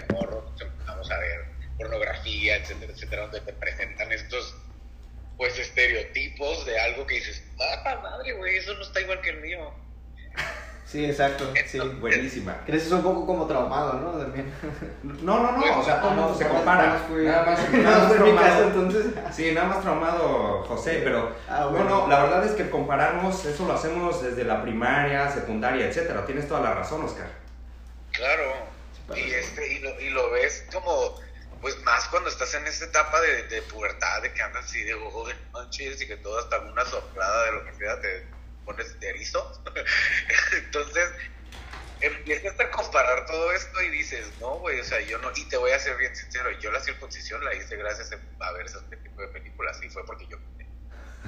de morro empezamos a ver pornografía, etcétera, etcétera, donde te presentan estos pues estereotipos de algo que dices, ah, madre, güey, eso no está igual que el mío. Sí, exacto. Sí. Buenísima. Creces un poco como traumado, ¿no? También. No, no, no, o sea, todo el mundo se compara. nada más fui- Nada más, nada mi caso, traumado. entonces. Sí, nada más traumado José, pero Ah, bueno. la verdad es que compararnos, eso lo hacemos desde la primaria, secundaria, etcétera. Tienes toda la razón, Oscar. Claro. Y, este, y, lo, y lo ves como, pues más cuando estás en esta etapa de, de pubertad, de que andas así de oh, de manches y que todo hasta una soplada de lo que sea te pones de erizo. Entonces, empiezas a comparar todo esto y dices, no, güey, o sea, yo no, y te voy a ser bien sincero, yo la circuncisión la hice gracias a ver ese tipo de películas y fue porque yo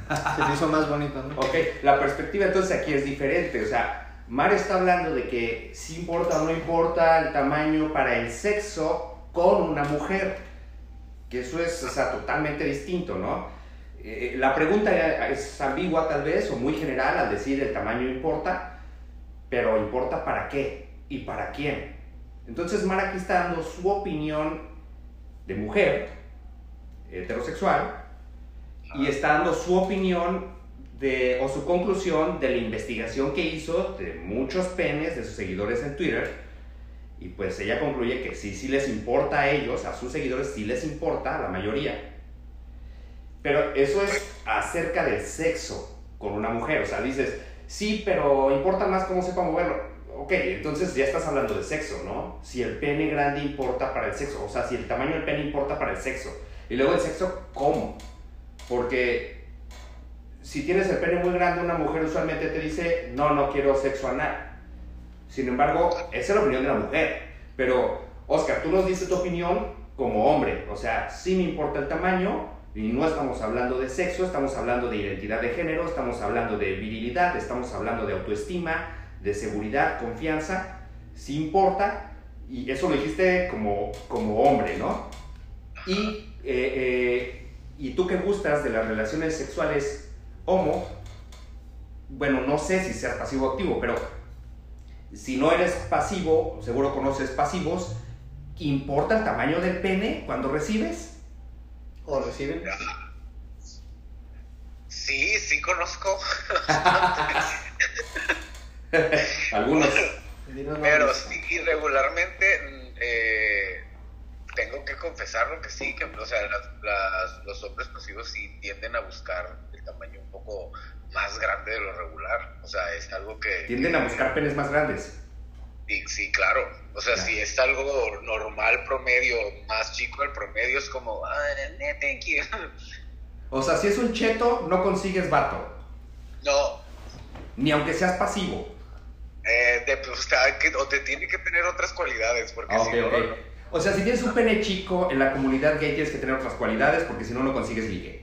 Se hizo más bonito, ¿no? Ok, la perspectiva entonces aquí es diferente. O sea, Mar está hablando de que si importa o no importa el tamaño para el sexo con una mujer. Que eso es, o sea, totalmente distinto, ¿no? Eh, la pregunta es ambigua tal vez o muy general al decir el tamaño importa, pero importa para qué y para quién. Entonces Mar aquí está dando su opinión de mujer heterosexual y está dando su opinión de, o su conclusión de la investigación que hizo de muchos penes de sus seguidores en Twitter. Y pues ella concluye que sí, sí les importa a ellos, a sus seguidores sí les importa, a la mayoría. Pero eso es acerca del sexo con una mujer. O sea, dices, sí, pero importa más cómo sepa moverlo. Ok, entonces ya estás hablando de sexo, ¿no? Si el pene grande importa para el sexo, o sea, si el tamaño del pene importa para el sexo. Y luego el sexo, ¿cómo? Porque si tienes el pene muy grande, una mujer usualmente te dice, no, no quiero sexo anal. Sin embargo, esa es la opinión de la mujer. Pero, Oscar, tú nos dices tu opinión como hombre. O sea, sí me importa el tamaño y no estamos hablando de sexo, estamos hablando de identidad de género, estamos hablando de virilidad, estamos hablando de autoestima, de seguridad, confianza. Sí importa y eso lo dijiste como, como hombre, ¿no? Y, eh, eh, y tú que gustas de las relaciones sexuales homo, bueno, no sé si seas pasivo o activo, pero si no eres pasivo, seguro conoces pasivos, ¿importa el tamaño del pene cuando recibes? ¿O reciben? Sí, sí conozco, Algunos. Pero sí, regularmente mm, eh, tengo que confesarlo que sí, que o sea, las- las- los hombres pasivos sí tienden a buscar tamaño un poco más grande de lo regular. O sea, es algo que... Tienden a buscar penes más grandes. Sí, sí, claro. O sea, si es algo normal, promedio, más chico el promedio, es como, ah, no, thank you. O sea, si es un cheto, no consigues vato. No, Ni aunque seas pasivo. eh, de, pues, que- o te tiene que tener otras cualidades, porque Ah, si no- O sea, si tienes un pene chico en la comunidad gay tienes que tener otras cualidades porque si no, no consigues ligue.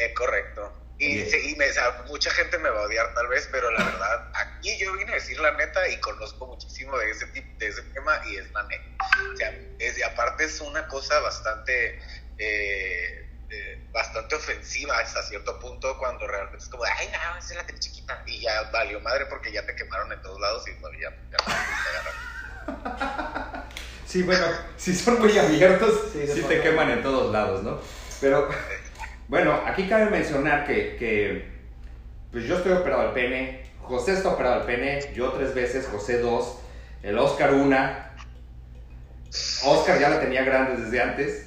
Eh, correcto. Y, sí, y me- o sea, mucha gente me va a odiar tal vez, pero la verdad, aquí yo vine a decir la neta y conozco muchísimo de ese tipo, de ese tema y es la neta. O sea, es, y aparte es una cosa bastante, eh, eh, bastante ofensiva hasta cierto punto cuando realmente es como, ay, no, esa es la tele chiquita. Y ya valió madre porque ya te quemaron en todos lados y no, ya, ya no te agarraron. Sí, bueno, si son muy abiertos, Sí, sí, te queman en todos lados, ¿no? Pero, bueno, aquí cabe mencionar que, que, pues yo estoy operado al pene, José está operado al pene, yo tres veces, José dos, el Oscar una. Oscar ya la tenía grande desde antes,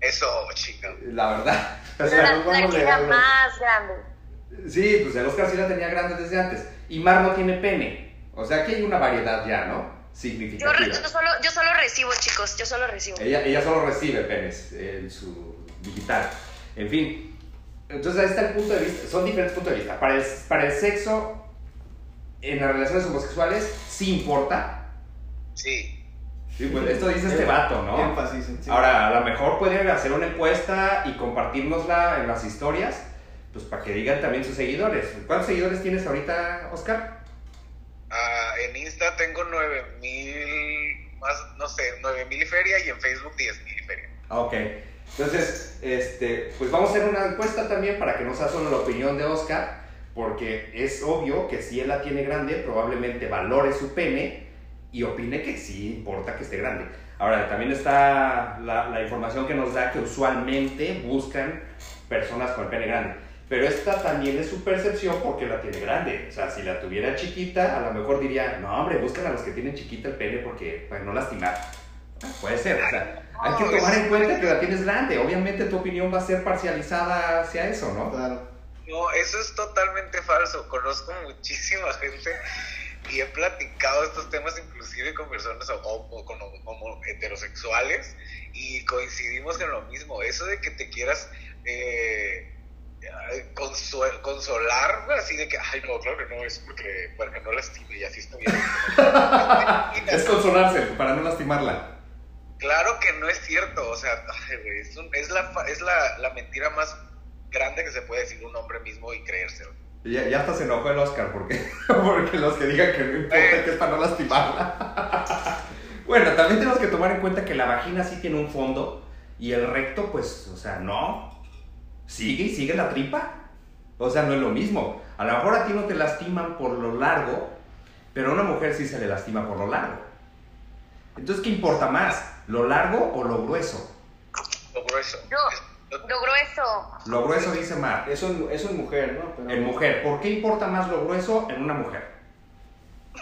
Eso, chica. la verdad. O sea, la, nos la vamos que era legales. más grande. Sí, pues el Oscar sí la tenía grande desde antes. Y Mar no tiene pene. O sea, aquí hay una variedad ya, ¿no? Yo, Significativa. re- yo solo, yo solo recibo, chicos, yo solo recibo. Ella, ella solo recibe penes en su digital. En fin. Entonces ahí está el punto de vista. Son diferentes puntos de vista. Para el, para el sexo, en las relaciones homosexuales, sí importa. Sí. Sí, pues esto dice este vato, ¿no? Énfasis sí. Ahora, a lo mejor pueden hacer una encuesta y compartirnosla en las historias, pues para que digan también sus seguidores. ¿Cuántos seguidores tienes ahorita, Oscar? Ah, en Insta tengo 9000, más, no sé, 9000 y feria y en Facebook 10000 y feria. Ah, Ok. Entonces, este, pues vamos a hacer una encuesta también para que no sea solo la opinión de Oscar, porque es obvio que si él la tiene grande, probablemente valore su pene y opine que sí importa que esté grande. Ahora, también está la, la información que nos da que usualmente buscan personas con el pene grande. Pero esta también es su percepción porque la tiene grande. O sea, si la tuviera chiquita, a lo mejor diría, no, hombre, buscan a los que tienen chiquita el pene porque para no lastimar. Puede ser, o sea, hay que tomar en cuenta que la tienes grande. Obviamente tu opinión va a ser parcializada hacia eso, ¿no? Claro. No, eso es totalmente falso. Conozco muchísima gente y he platicado estos temas inclusive con personas con homo- heterosexuales y coincidimos en lo mismo. Eso de que te quieras eh, consolar, así de que, ay, no, claro que no, es porque, porque no lastime y así está bien. Es consolarse para no lastimarla. Claro que no es cierto, o sea, es, un- es la, es la, la mentira más grande que se puede decir un hombre mismo y creérselo. Ya, ya hasta se enojó el Oscar porque, porque los que digan que no importa, que es para no lastimarla. bueno, también tenemos que tomar en cuenta que la vagina sí tiene un fondo y el recto, pues, o sea, no. Sigue y sigue la tripa. O sea, no es lo mismo. A lo mejor a ti no te lastiman por lo largo, pero a una mujer sí se le lastima por lo largo. Entonces, ¿qué importa más? ¿Lo largo o lo grueso? Lo grueso. Yo, lo grueso. Lo grueso dice Mar. Eso en, eso en mujer, ¿no? Pero- En mujer. ¿Por qué importa más lo grueso en una mujer?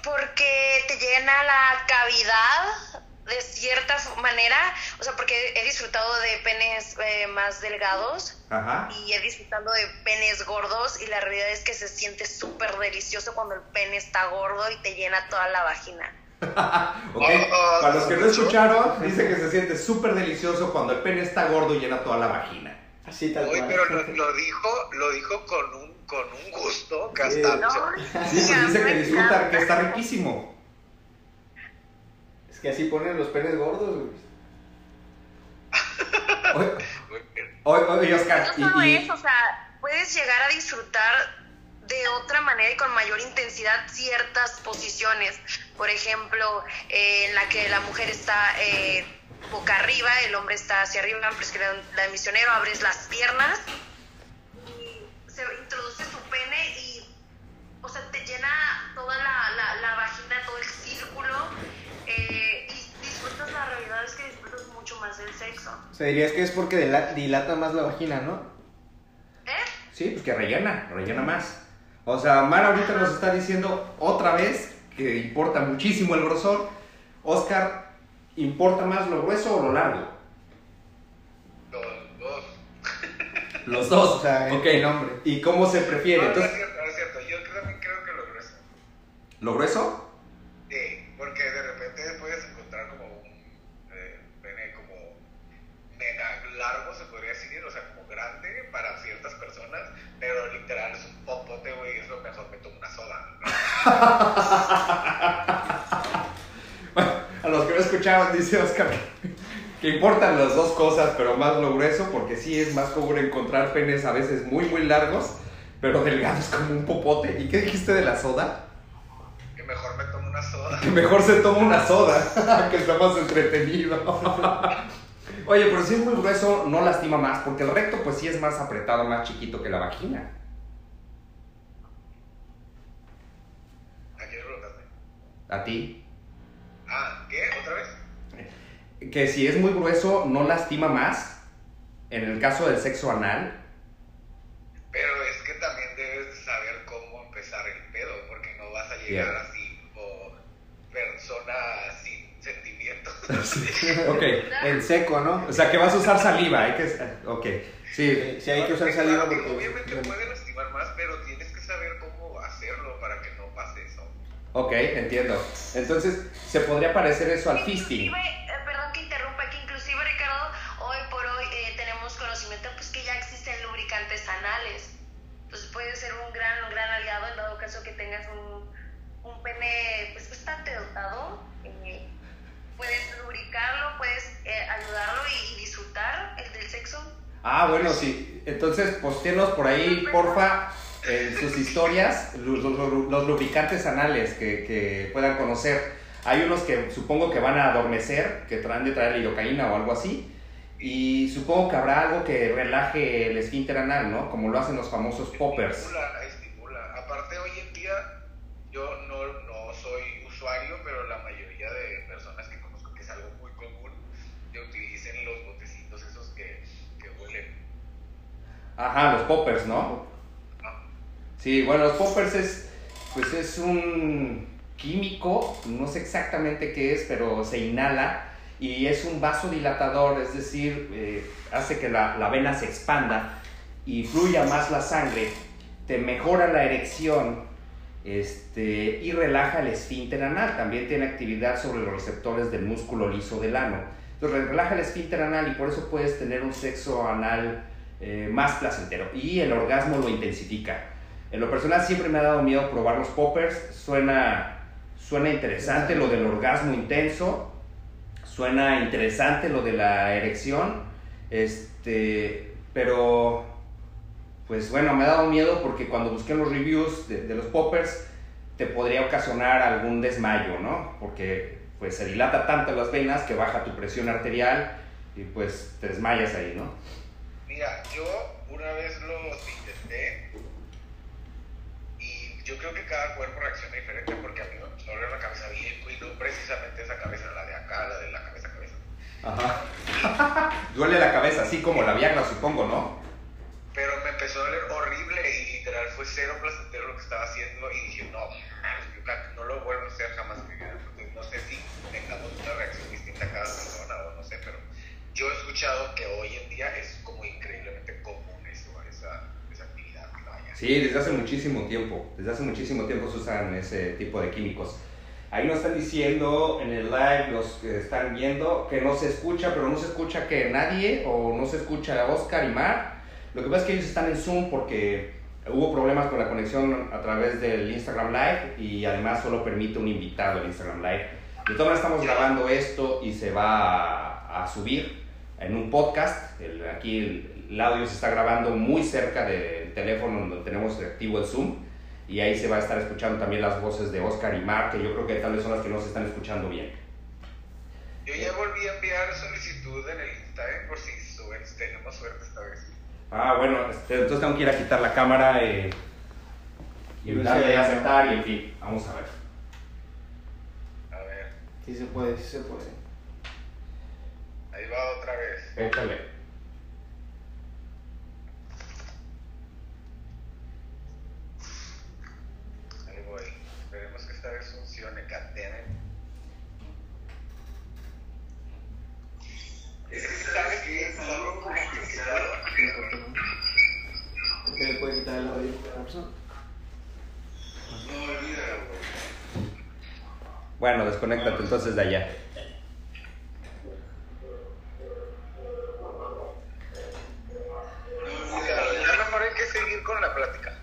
Porque te llena la cavidad de cierta manera. O sea, porque he disfrutado de penes eh, más delgados Ajá. y he disfrutado de penes gordos y la realidad es que se siente súper delicioso cuando el pene está gordo y te llena toda la vagina. Ok, Oh, para los que no escucharon, dice que se siente súper delicioso cuando el pene está gordo y llena toda la vagina. Así tal Oye, cual. pero lo, lo dijo, lo dijo con un, con un gusto que Sí. hasta No, Sí, pues dice que disfruta, que está riquísimo. Es que así ponen los penes gordos, güey. Oye, oye, oye, Oscar, No solo y, y- eso, o sea, puedes llegar a disfrutar de otra manera y con mayor intensidad ciertas posiciones. Por ejemplo, eh, en la que la mujer está eh, boca arriba, el hombre está hacia arriba, pero es que la, de misionero abres las piernas y se introduce su pene y, o sea, te llena toda la, la, la vagina, todo el círculo eh, y disfrutas, la realidad es que disfrutas mucho más del sexo. O sea, dirías que es porque dila- dilata más la vagina, ¿no? ¿Eh? sí, pues que rellena, rellena más. O sea, Mar ahorita nos está diciendo otra vez que importa muchísimo el grosor. Oscar, ¿importa más lo grueso o lo largo? Los dos. Los dos. O sea, ok. el nombre. ¿Y cómo se prefiere? No, no es Entonces, cierto, no es cierto. Yo también creo que lo grueso. ¿lo grueso? Sí, porque de repente puedes encontrar como un eh, pene como mega largo, se podría decir, o sea, como grande para ciertas personas, pero literal es un popote, güey, es lo mejor, me tomo una soda. Bueno, a los que no escucharon, dice Oscar que importan las dos cosas, pero más lo grueso, porque sí es más común encontrar penes a veces muy, muy largos, pero delgados como un popote. ¿Y qué dijiste de la soda? Que mejor me tomo una soda. Que mejor se toma una soda, que está más entretenido. Oye, pero si es muy grueso, no lastima más, porque el recto pues sí es más apretado, más chiquito que la vagina. ¿A quién le preguntaste? A ti. Ah, ¿qué? ¿Otra vez? Que si es muy grueso, no lastima más. En el caso del sexo anal, Pero es que también debes de saber cómo empezar el pedo, porque no vas a llegar Bien. así como persona sin sentimientos. ok. En seco, ¿no? O sea, que vas a usar saliva, hay que... Ok, sí. Sí, sí hay que usar Sí, saliva porque... Obviamente puede lastimar más, pero tienes que saber cómo hacerlo para que no pase eso. Ok, entiendo. Entonces, ¿se podría parecer eso al fisting? Eh, perdón que interrumpa, que inclusive Ricardo, hoy por hoy eh, tenemos conocimiento pues que ya existen lubricantes anales. Entonces puede ser un gran, un gran aliado en dado caso que tengas un, un pene pues bastante dotado. eh, puedes lubricarlo, puedes eh, ayudarlo y, y disfrutar el del sexo. Ah, bueno, sí. Entonces, postéenos por ahí, porfa, en sus historias los, lubricantes anales que, que, puedan conocer. Hay unos que supongo que van a adormecer, que traen de traer lidocaína o algo así. Y supongo que habrá algo que relaje el esfínter anal, ¿no? Como lo hacen los famosos poppers. Estimula, estimula. Aparte, hoy en día, yo no, no soy usuario, pero la mayoría de personas que conozco, que es algo muy común, que utilicen los botecitos esos que, que huelen. Ajá, los poppers, ¿no? Sí, bueno, los poppers es, pues es un químico, no sé exactamente qué es, pero se inhala y es un vasodilatador, es decir, eh, hace que la, la vena se expanda y fluya más la sangre, te mejora la erección este, y relaja el esfínter anal. También tiene actividad sobre los receptores del músculo liso del ano. Entonces relaja el esfínter anal y por eso puedes tener un sexo anal eh, más placentero. Y el orgasmo lo intensifica. En lo personal siempre me ha dado miedo probar los poppers. Suena, suena interesante lo del orgasmo intenso. Suena interesante lo de la erección. Este, pero pues bueno, me ha dado miedo porque cuando busqué los reviews de, los poppers te podría ocasionar algún desmayo, ¿no? Porque pues se dilata tanto las venas que baja tu presión arterial y pues te desmayas ahí, ¿no? Mira, yo una vez los intenté yo creo que cada cuerpo reacciona diferente porque a mí me duele la cabeza bien y no precisamente esa cabeza, la de acá, la de la cabeza cabeza. Ajá. Duele la cabeza, así como la Viagra, supongo, ¿no? Pero me empezó a doler horrible y literal fue cero placentero lo que estaba haciendo y dije, no, yo no lo vuelvo a hacer jamás en mi vida. No sé si tengamos una reacción distinta a cada persona o no sé, pero yo he escuchado que hoy en día es como increíblemente común eso, esa. Sí, desde hace muchísimo tiempo, desde hace muchísimo tiempo se usan ese tipo de químicos. Ahí nos están diciendo en el live, los que están viendo, que no se escucha, pero no se escucha que nadie, o no se escucha Oscar y Mar. Lo que pasa es que ellos están en Zoom porque hubo problemas con la conexión a través del Instagram Live y además solo permite un invitado el Instagram Live. De todas maneras estamos grabando esto y se va a, subir en un podcast. Aquí el, el, audio se está grabando muy cerca del teléfono donde tenemos activo el Zoom y ahí se va a estar escuchando también las voces de Oscar y Mar, que yo creo que tal vez son las que no se están escuchando bien. Yo ya volví a enviar solicitud en el Instagram por si suben, tenemos suerte esta vez. Ah, bueno, este, entonces tengo que ir a quitar la cámara eh, y darle a aceptar y en fin, vamos a ver. A ver, Sí se puede, sí se puede. ahí va otra vez. Échale. Ahí voy. Esperemos que esta vez funcione, goddammit. Es que sabes que es algo complicado. ¿Qué le puede quitar el audio a la persona? No olvídalo. Bueno, desconéctate entonces de allá. Ya mejor hay que seguir con la plática.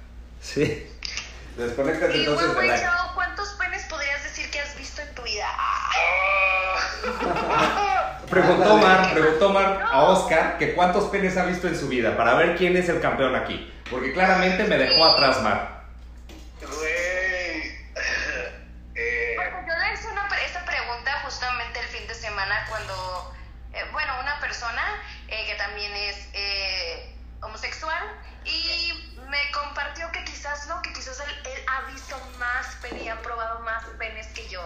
Sí. Desconéctate Y entonces de. Chao, ¿cuántos penes podrías decir que has visto en tu vida? Ah. Preguntó Mar, preguntó Mar a Oscar que cuántos penes ha visto en su vida para ver quién es el campeón aquí. Porque claramente me dejó atrás Mar. Persona eh, que también es eh, homosexual y me compartió que quizás no, que quizás él, él ha visto más penes y ha probado más penes que yo.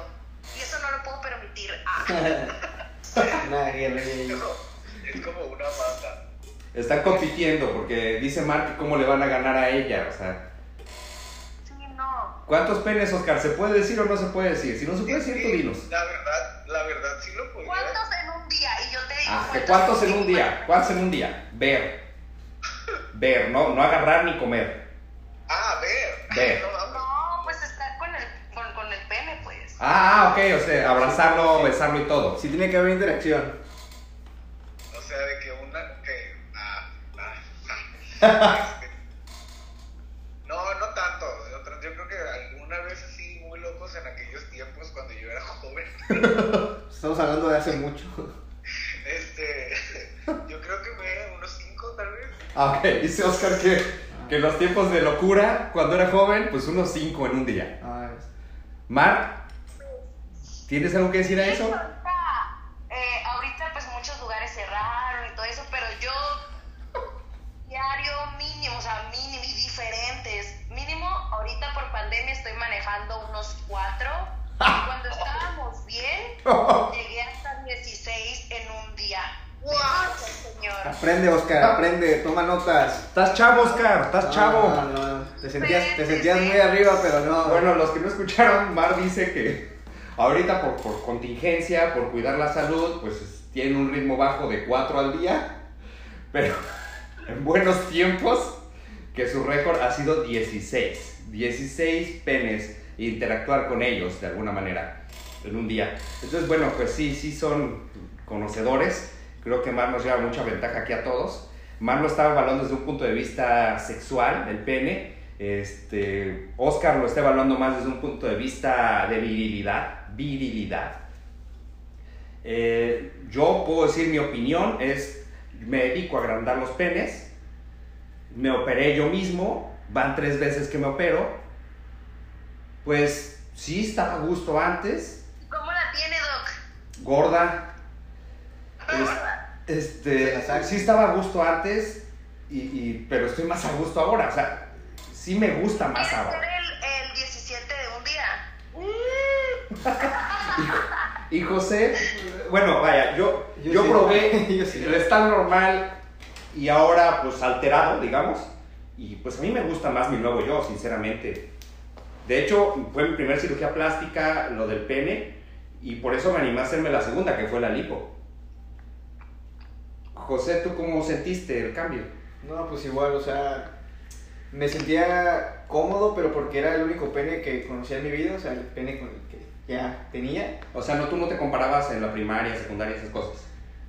Y eso no lo puedo permitir. Ah. Es como una banda. Están compitiendo porque dice Mar que cómo le van a ganar a ella. O sea, Sí, no. ¿cuántos penes, Oscar? ¿Se puede decir o no se puede decir? Si no se puede decir, tú dinos. La verdad sí lo podría. ¿Cuántos en un día? Y Ah, ¿que ¿cuántos en un día? ¿Cuántos en un día? Ver. Ver, no, no agarrar ni comer. Ah, ver. Ver. No, pues estar con el, con, con el pene, pues. Ah, ah, ok, o sea, abrazarlo, besarlo y todo. Sí tiene que haber interacción. O sea, de que una. Que, ah, ah, ah. Este, no, no tanto. Yo, tra- yo creo que alguna vez así, muy locos en aquellos tiempos cuando yo era joven. Estamos hablando de hace mucho. Este. Yo creo que me unos cinco, tal vez. Ah, ok, dice Oscar que, que en los tiempos de locura, cuando era joven, pues unos cinco en un día. Ah, es- Mar, ¿tienes algo que decir a Sí, eso? Ahorita, eh, ahorita pues muchos lugares cerraron y todo eso, pero yo diario mínimo, o sea, mínimo y diferentes. Mínimo, ahorita por pandemia estoy manejando unos cuatro. Y cuando estábamos bien, llegué hasta 16 en un día. Bendito sea el Señor. Aprende, Oscar, aprende, toma notas. Estás chavo, Oscar, estás chavo. No, no, no, Te sentías, te sentías muy arriba, pero no. Bueno, los que no escucharon, Mar dice que ahorita por, por contingencia, por cuidar la salud, pues es- tiene un ritmo bajo de 4 al día, pero en buenos tiempos, que su récord ha sido 16. 16 penes interactuar con ellos de alguna manera en un día. Entonces, bueno, pues sí, sí son conocedores. Creo que Mar nos lleva mucha ventaja aquí a todos. Mar lo estaba evaluando desde un punto de vista sexual, el pene. Este, Oscar lo está evaluando más desde un punto de vista de virilidad. Virilidad. Eh, yo puedo decir mi opinión es, me dedico a agrandar los penes. Me operé yo mismo. Van tres veces que me opero. Pues sí estaba a gusto antes. ¿Cómo la tiene, Doc? Gorda. Es- este, sí estaba a gusto antes, y, y- pero estoy más a gusto ahora. O sea, sí me gusta más ¿Quieres ser ahora. el, el 17 de un día? Y José, bueno, vaya, yo, yo, Yo sí. probé Yo sí. el estar normal y ahora pues alterado, digamos. Y pues a mí me gusta más mi nuevo yo, sinceramente. De hecho, fue mi primera cirugía plástica, lo del pene, y por eso me animé a hacerme la segunda, que fue la lipo. José, ¿tú cómo sentiste el cambio? No, pues igual, o sea, me sentía cómodo, pero porque era el único pene que conocía en mi vida, o sea, el pene con el que ya tenía. O sea, no, tú no te comparabas en la primaria, secundaria, esas cosas.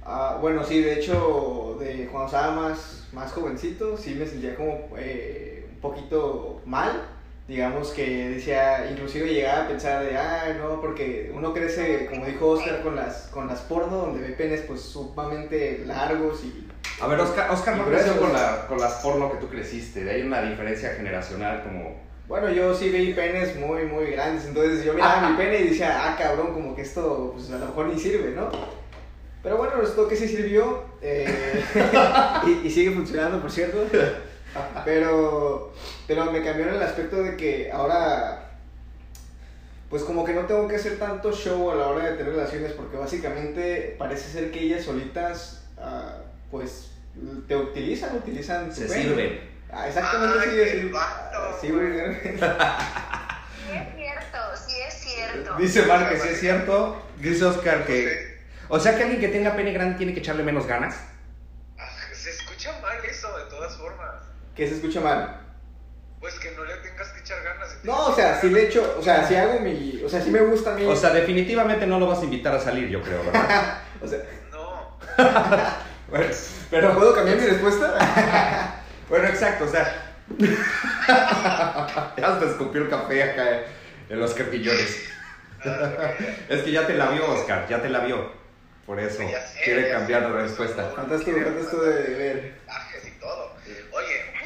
Ah, bueno, sí, de hecho, de cuando estaba más, más jovencito, sí me sentía como eh, un poquito mal. Digamos que decía, inclusive llegaba a pensar de, ah, no, porque uno crece, como dijo Oscar, con las, con las porno, donde ve penes pues sumamente largos y... A ver, Oscar, Oscar no creció con, la, con las porno que tú creciste. Hay una diferencia generacional como... Bueno, yo sí vi penes muy, muy grandes, entonces yo miraba mi pene y decía, ah, cabrón, como que esto pues a lo mejor ni sirve, ¿no? Pero bueno, resultó que sí sirvió eh, y, y sigue funcionando, por cierto. Pero, pero me cambió en el aspecto de que ahora, pues como que no tengo que hacer tanto show a la hora de tener relaciones, porque básicamente parece ser que ellas solitas, ah, pues te utilizan, utilizan tu Se pene. sirven. Ah, exactamente, Ay, sí, qué Ah, sí, güey. Sí es cierto, sí es cierto. Dice Mar que sí es cierto. Dice Oscar que... O sea que alguien que tenga pene grande tiene que echarle menos ganas. Ah, Se escucha mal eso, de todas formas. Que se escucha mal. Pues que no le tengas que echar ganas. si No, o sea, si le echo, o sea, si hago mi, o sea, si me gusta a mí. O sea, definitivamente no lo vas a invitar a salir, yo creo, ¿verdad? o sea. No. bueno, pero... ¿puedo cambiar mi respuesta? Bueno, exacto, o sea... ya hasta escupió el café acá en los carpillones. Es que ya te la vio, Oscar, ya te la vio. Por eso quiere cambiar de respuesta. ¿Cuántas tú, cuántas tú de ver? Mensajes y todo. Oye,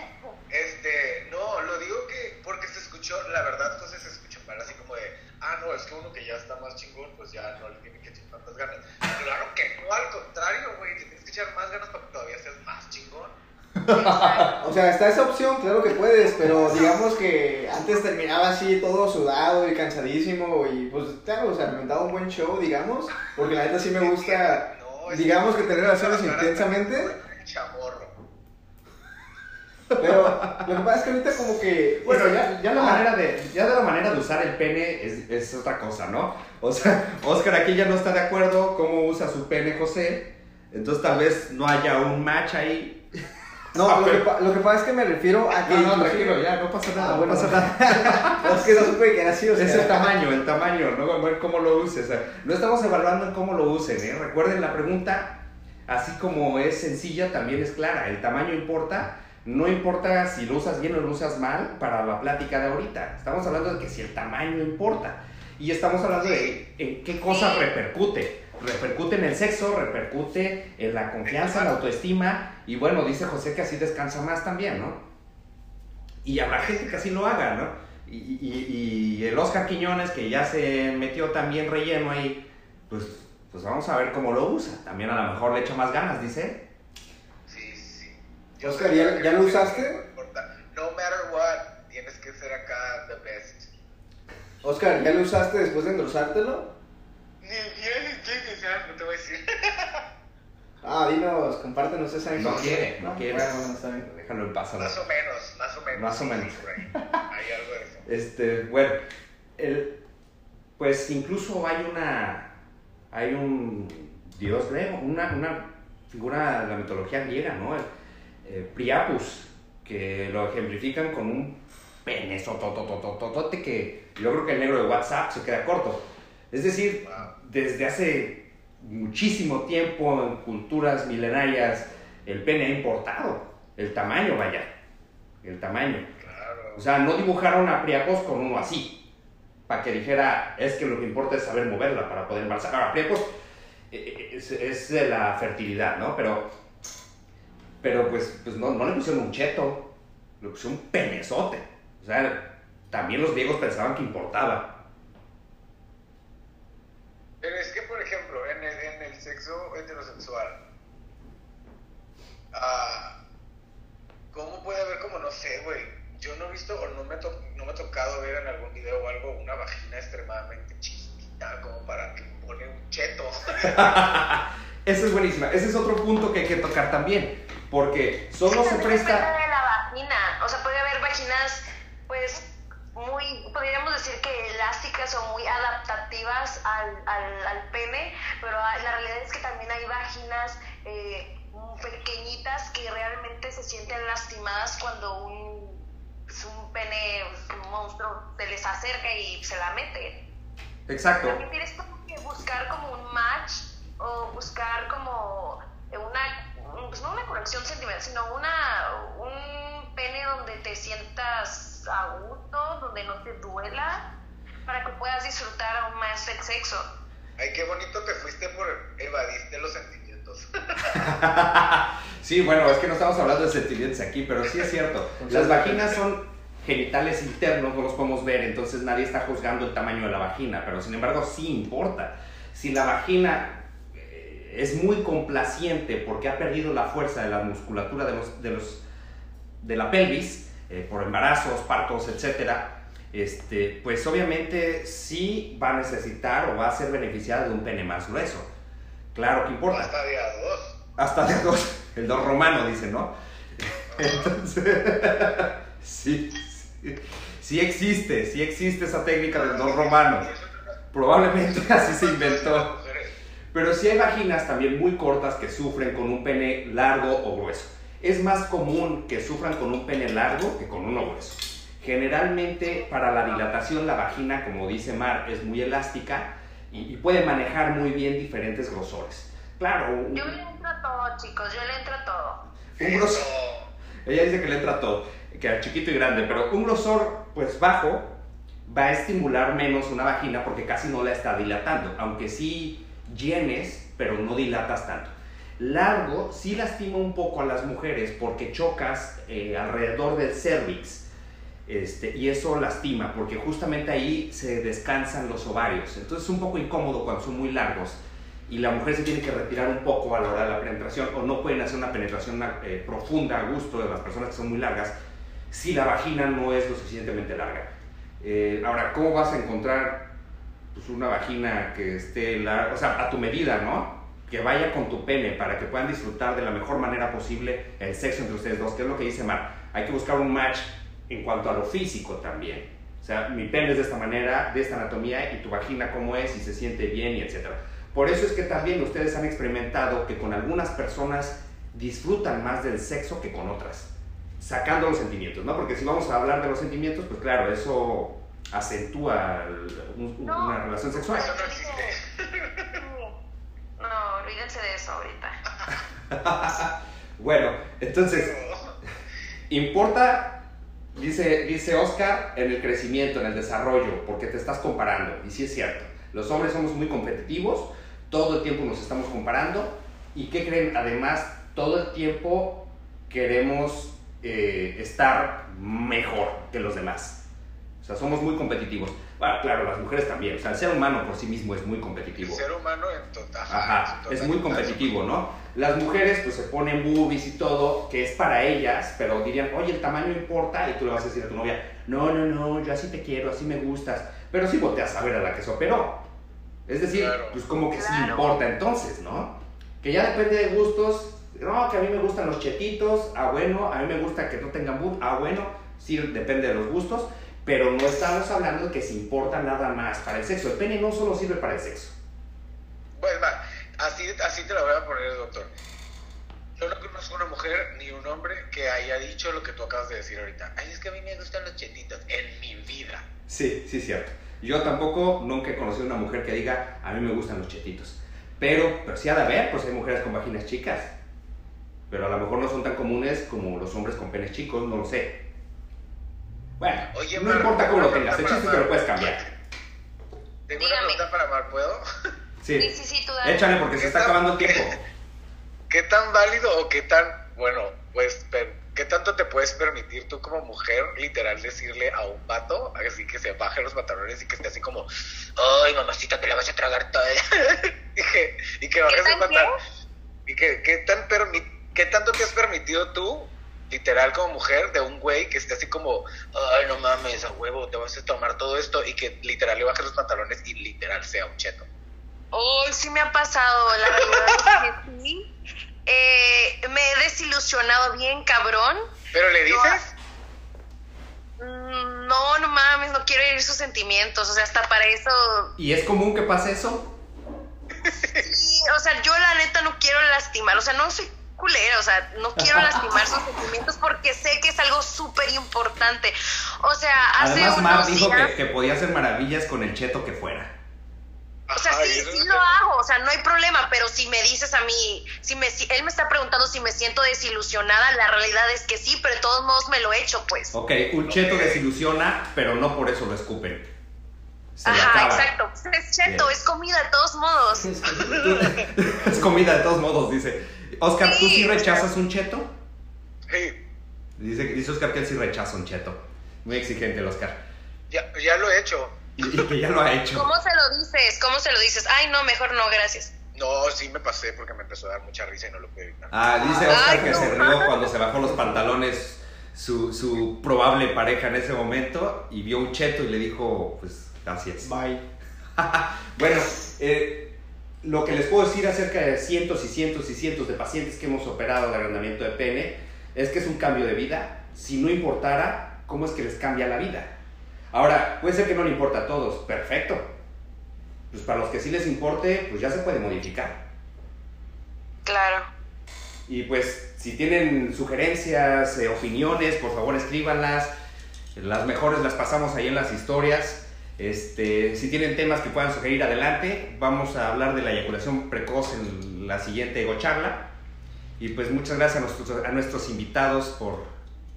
este, no, lo digo que porque se escuchó, la verdad, José se escuchó mal, así como de, ah, no, es que uno que ya está más chingón, pues ya no le tiene que echar tantas ganas. Claro que no, al contrario, güey, te tienes que echar más ganas para que todavía seas más chingón. O sea, está esa opción, claro que puedes, pero digamos que antes terminaba así todo sudado y cansadísimo y pues claro, o sea, me daba un buen show, digamos, porque la neta sí me gusta, digamos que tener relaciones intensamente. Pero lo que pasa es que ahorita como que... Bueno, ya, ya la Ah, manera de, ya de la manera de usar el pene es, es otra cosa, ¿no? O sea, Oscar aquí ya no está de acuerdo cómo usa su pene José, entonces tal vez no haya un match ahí. No, lo que, lo que pasa es que me refiero a que... No, no, tranquilo, ya, no pasa nada, Ah, bueno. no pasa nada. Es que no supe que así, o sea... Es el tamaño, el tamaño, no a ver cómo lo uses. O sea, no estamos evaluando en cómo lo usen, ¿eh? Recuerden la pregunta, así como es sencilla, también es clara. El tamaño importa, no importa si lo usas bien o lo usas mal para la plática de ahorita. Estamos hablando de que si el tamaño importa. Y estamos hablando de en qué cosa repercute. Repercute en el sexo, repercute en la confianza, en la autoestima. Y bueno, dice José que así descansa más también, ¿no? Y habrá gente que así lo haga, ¿no? Y, y- y el Oscar Quiñones, que ya se metió también relleno ahí, pues, pues vamos a ver cómo lo usa. También a lo mejor le echa más ganas, dice. Oscar, ¿ya- ya lo usaste? No importa. No matter what, tienes que ser acá the best. Oscar, ¿ya lo usaste después de engrosártelo? Ni bien. O sea, no te voy a decir. Ah, dinos, compártenos esa No quiere, no quiere. Bueno, bien. Déjalo en paz. Más o menos, más o menos. Más o menos. Hay algo de eso. Este, bueno, el, pues incluso hay una, hay un dios griego, una, una figura de la mitología griega, ¿no? El, eh, Priapus, que lo ejemplifican con un pene sotototototote que yo creo que el negro de WhatsApp se queda corto. Es decir, desde hace muchísimo tiempo en culturas milenarias el pene ha importado, el tamaño, vaya, el tamaño. Claro. O sea, no dibujaron a Priapos con uno así, para que dijera, es que lo que importa es saber moverla para poder embarazar. Ahora, Priapos eh, es, es de la fertilidad, ¿no? Pero, pero pues, pues no, no le pusieron un cheto, le pusieron un penezote. O sea, también los griegos pensaban que importaba. Pero es que, por ejemplo, en el, en el sexo heterosexual, ah, ¿cómo puede haber como, no sé, güey? Yo no he visto o no me, to- no me ha tocado ver en algún video o algo una vagina extremadamente chiquita como para que pone un cheto. Esa es buenísima. Ese es otro punto que hay que tocar también. Porque solo se También presta. de la vagina. O sea, puede haber vaginas, pues, muy, podríamos decir que elásticas o muy adaptativas al, al, al pene, pero hay- la realidad es que también hay vaginas eh, pequeñitas que realmente se sienten lastimadas cuando un, pues, un pene, un monstruo, se les acerca y se la mete. Exacto. También tienes como que buscar como un match o buscar como una, pues no una conexión sentimental, sino una, un pene donde te sientas a gusto, donde no te duela, para que puedas disfrutar aún más el sexo. Ay, qué bonito te fuiste por evadirte los sentimientos. Sí, bueno, es que no estamos hablando de sentimientos aquí, pero sí es cierto. Las vaginas son genitales internos, no los podemos ver, entonces nadie está juzgando el tamaño de la vagina, pero sin embargo sí importa. Si la vagina es muy complaciente porque ha perdido la fuerza de la musculatura de, los, de, los, de la pelvis, eh, por embarazos, partos, etcétera, este, pues obviamente sí va a necesitar o va a ser beneficiada de un pene más grueso. Claro que importa. hasta día dos. Hasta de dos, el dos romano, dice, ¿no? Entonces, sí, sí, sí existe, sí existe esa técnica del dos romano. Probablemente así se inventó. Pero sí hay vaginas también muy cortas que sufren con un pene largo o grueso. Es más común que sufran con un pene largo que con uno grueso. Generalmente para la dilatación la vagina, como dice Mar, es muy elástica y, y puede manejar muy bien diferentes grosores. Claro, Yo le entro a todo, chicos, yo le entro a todo. un grosor... Ella dice que le entra todo, que a chiquito y grande, pero un grosor pues bajo va a estimular menos una vagina porque casi no la está dilatando, aunque sí llenes, pero no dilatas tanto. Largo sí lastima un poco a las mujeres porque chocas eh, alrededor del cervix. Este, y eso lastima porque justamente ahí se descansan los ovarios. Entonces es un poco incómodo cuando son muy largos y la mujer se tiene que retirar un poco a la hora de la penetración o no pueden hacer una penetración eh, profunda a gusto de las personas que son muy largas si la vagina no es lo suficientemente larga. Eh, ahora, ¿cómo vas a encontrar pues, una vagina que esté larga, o sea, a tu medida, ¿no? Que vaya con tu pene para que puedan disfrutar de la mejor manera posible el sexo entre ustedes dos, que es lo que dice Mar. Hay que buscar un match en cuanto a lo físico también. O sea, mi pene es de esta manera, de esta anatomía, y tu vagina cómo es, y se siente bien, y etcétera. Por eso es que también ustedes han experimentado que con algunas personas disfrutan más del sexo que con otras, sacando los sentimientos, ¿no? Porque si vamos a hablar de los sentimientos, pues claro, eso acentúa el- un- No. una relación sexual. Eso no existe. No, olvídense de eso ahorita. Bueno, entonces, importa, dice, dice Oscar, en el crecimiento, en el desarrollo, porque te estás comparando, y sí es cierto. Los hombres somos muy competitivos, todo el tiempo nos estamos comparando, y ¿qué creen? Además, todo el tiempo queremos eh, estar mejor que los demás. Sea, somos muy competitivos. Bueno, claro, las mujeres también. O sea, el ser humano por sí mismo es muy El competitivo. ser humano en total. Ajá, en es muy competitivo, ¿no? Las mujeres pues se ponen boobies y todo, que es para ellas, pero dirían, oye, el tamaño importa, y tú le vas a decir a tu novia, no, no, no, yo así te quiero, así me gustas, pero sí volteas a ver a la que se operó. Es decir, Claro. pues como que sí Claro. importa entonces, ¿no? Que ya depende de gustos. No, que a mí me gustan los chetitos. Ah, bueno. A mí me gusta que no tengan boob. Ah, bueno. Sí, depende de los gustos. Pero no estamos hablando de que se importa nada más para el sexo. El pene no solo sirve para el sexo. Pues va, así, así te lo voy a poner, doctor. Yo no conozco una mujer ni un hombre que haya dicho lo que tú acabas de decir ahorita. Ay, es que a mí me gustan los chetitos. En mi vida. Sí, sí, cierto. Yo tampoco nunca he conocido una mujer que diga, a mí me gustan los chetitos. Pero, pero sí ha de haber, pues hay mujeres con vaginas chicas. Pero a lo mejor no son tan comunes como los hombres con penes chicos, no lo sé. Bueno, Oye, no Mar, importa cómo lo tengas, el chiste es que lo puedes cambiar. Tengo Dígame. una pregunta para Mar, ¿puedo? Sí, Sí, sí, sí, tú dale. échale porque se está acabando el tiempo. ¿Qué tan válido o qué tan, bueno, pues, per- qué tanto te puedes permitir tú como mujer, literal, decirle a un vato, así que se baje los pantalones y que esté así como, ay, mamacita, te la vas a tragar toda? y que, y que bajes el pantalón. Y que, ¿qué, tan permi- ¿qué tanto te has permitido tú, literal, como mujer, de un güey que esté así como, ay, no mames, a huevo, te vas a tomar todo esto, y que literal le bajes los pantalones y literal sea un cheto? Uy, sí me ha pasado, la verdad es que sí. Eh, me he desilusionado bien, cabrón. ¿Pero le dices? Mm, No, no mames, no quiero herir sus sentimientos. O sea, hasta para eso. ¿Y es común que pase eso? Sí, o sea, yo la neta no quiero lastimar. O sea, no soy culera. O sea, no quiero lastimar sus sentimientos porque sé que es algo súper importante. O sea, hace Además, Mar unos dijo días. que, que podía hacer maravillas con el cheto que fuera. O sea, sí, sí lo hago, o sea, no hay problema, pero si me dices a mí, si me, si él me está preguntando si me siento desilusionada, la realidad es que sí, pero de todos modos me lo he hecho, pues. Ok, un cheto desilusiona, pero no por eso lo escupen. Se Ajá, exacto. Es cheto, Bien. es comida de todos modos. es comida de todos modos, dice. Oscar, ¿tú sí rechazas un cheto? Sí, Dice, dice Oscar que él sí rechaza un cheto. Muy exigente el Oscar. ya, ya lo he hecho. Y, y que ya lo ha hecho. ¿Cómo se lo dices? ¿Cómo se lo dices? Ay, no, mejor no, gracias. No, sí me pasé porque me empezó a dar mucha risa y no lo pude evitar. Ah, dice Oscar Ay, que no. se rió cuando se bajó los pantalones su, su probable pareja en ese momento y vio un cheto y le dijo, pues, gracias. Bye. Bueno, eh, lo que les puedo decir acerca de cientos y cientos y cientos de pacientes que hemos operado de agrandamiento de pene es que es un cambio de vida. Si no importara, ¿cómo es que les cambia la vida? Ahora, puede ser que no le importa a todos, perfecto. Pues para los que sí les importe, pues ya se puede modificar. Claro. Y pues si tienen sugerencias, eh, opiniones, por favor escríbanlas. Las mejores las pasamos ahí en las historias. Este, si tienen temas que puedan sugerir adelante, vamos a hablar de la eyaculación precoz en la siguiente Charla. Y pues muchas gracias a nuestros, a nuestros invitados por,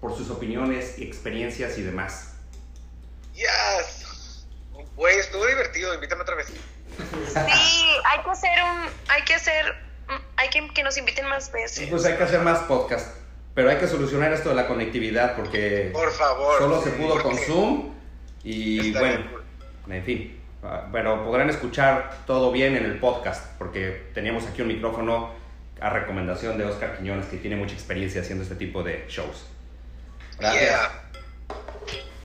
por sus opiniones, experiencias y demás. Yes. Güey, estuvo divertido, invítame otra vez. Sí, hay que hacer un, hay que hacer, hay que que nos inviten más veces. Pues hay que hacer más podcast, pero hay que solucionar esto de la conectividad porque Por favor. solo se pudo con Zoom y está bueno. bien. En fin, ah, pero podrán escuchar todo bien en el podcast, porque teníamos aquí un micrófono a recomendación de Oscar Quiñones, que tiene mucha experiencia haciendo este tipo de shows. Gracias. Yeah.